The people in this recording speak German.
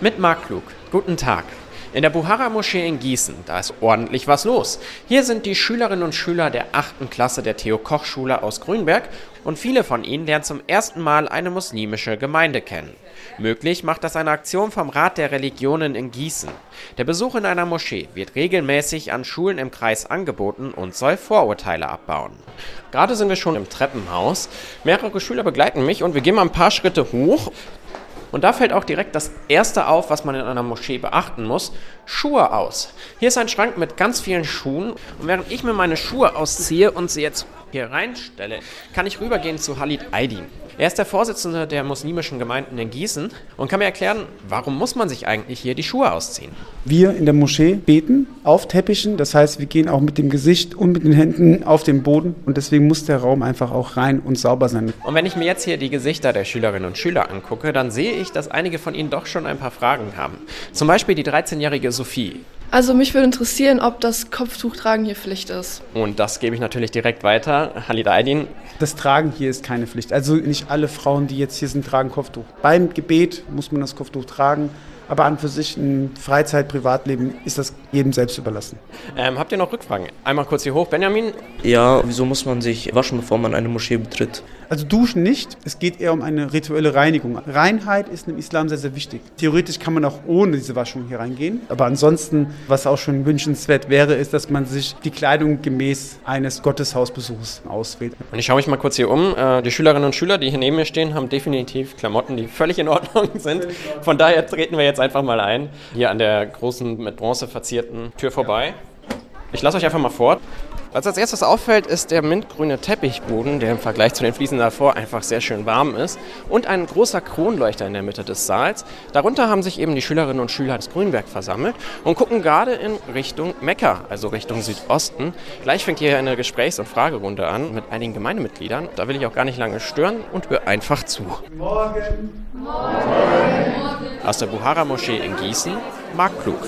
Mit Marc Klug. Guten Tag. In der Buhara-Moschee in Gießen, da ist ordentlich was los. Hier sind die Schülerinnen und Schüler der 8. Klasse der Theo-Koch-Schule aus Grünberg und viele von ihnen lernen zum ersten Mal eine muslimische Gemeinde kennen. Möglich macht das eine Aktion vom Rat der Religionen in Gießen. Der Besuch in einer Moschee wird regelmäßig an Schulen im Kreis angeboten und soll Vorurteile abbauen. Gerade sind wir schon im Treppenhaus. Mehrere Schüler begleiten mich und wir gehen mal ein paar Schritte hoch. Und da fällt auch direkt das Erste auf, was man in einer Moschee beachten muss. Schuhe aus. Hier ist ein Schrank mit ganz vielen Schuhen. Und während ich mir meine Schuhe ausziehe und sie jetzt hier reinstelle, kann ich rübergehen zu Halid Aydin. Er ist der Vorsitzende der muslimischen Gemeinden in Gießen und kann mir erklären, warum muss man sich eigentlich hier die Schuhe ausziehen? Wir in der Moschee beten auf Teppichen, das heißt, wir gehen auch mit dem Gesicht und mit den Händen auf den Boden und deswegen muss der Raum einfach auch rein und sauber sein. Und wenn ich mir jetzt hier die Gesichter der Schülerinnen und Schüler angucke, dann sehe ich, dass einige von ihnen doch schon ein paar Fragen haben. Zum Beispiel die 13-jährige Sophie. Also mich würde interessieren, ob das Kopftuchtragen hier Pflicht ist. Und das gebe ich natürlich direkt weiter. Halida Aydin. Das Tragen hier ist keine Pflicht. Also nicht alle Frauen, die jetzt hier sind, tragen Kopftuch. Beim Gebet muss man das Kopftuch tragen. Aber an für sich ein Freizeit, Privatleben ist das jedem selbst überlassen. Ähm, habt ihr noch Rückfragen? Einmal kurz hier hoch, Benjamin. Ja, wieso muss man sich waschen, bevor man eine Moschee betritt? Also duschen nicht, es geht eher um eine rituelle Reinigung. Reinheit ist im Islam sehr, sehr wichtig. Theoretisch kann man auch ohne diese Waschung hier reingehen. Aber ansonsten, was auch schon wünschenswert wäre, ist, dass man sich die Kleidung gemäß eines Gotteshausbesuchs auswählt. Und ich schaue mich mal kurz hier um. Äh, die Schülerinnen und Schüler, die hier neben mir stehen, haben definitiv Klamotten, die völlig in Ordnung sind. Von daher treten wir jetzt einfach mal ein. Hier an der großen, mit Bronze verzierten Tür vorbei. Ich lasse euch einfach mal vor. Was als erstes auffällt, ist der mintgrüne Teppichboden, der im Vergleich zu den Fliesen davor einfach sehr schön warm ist. Und ein großer Kronleuchter in der Mitte des Saals. Darunter haben sich eben die Schülerinnen und Schüler des Grünberg versammelt und gucken gerade in Richtung Mekka, also Richtung Südosten. Gleich fängt hier eine Gesprächs- und Fragerunde an mit einigen Gemeindemitgliedern. Da will ich auch gar nicht lange stören und höre einfach zu. Morgen. Morgen. Aus der Buhara-Moschee in Gießen, Marc Klug.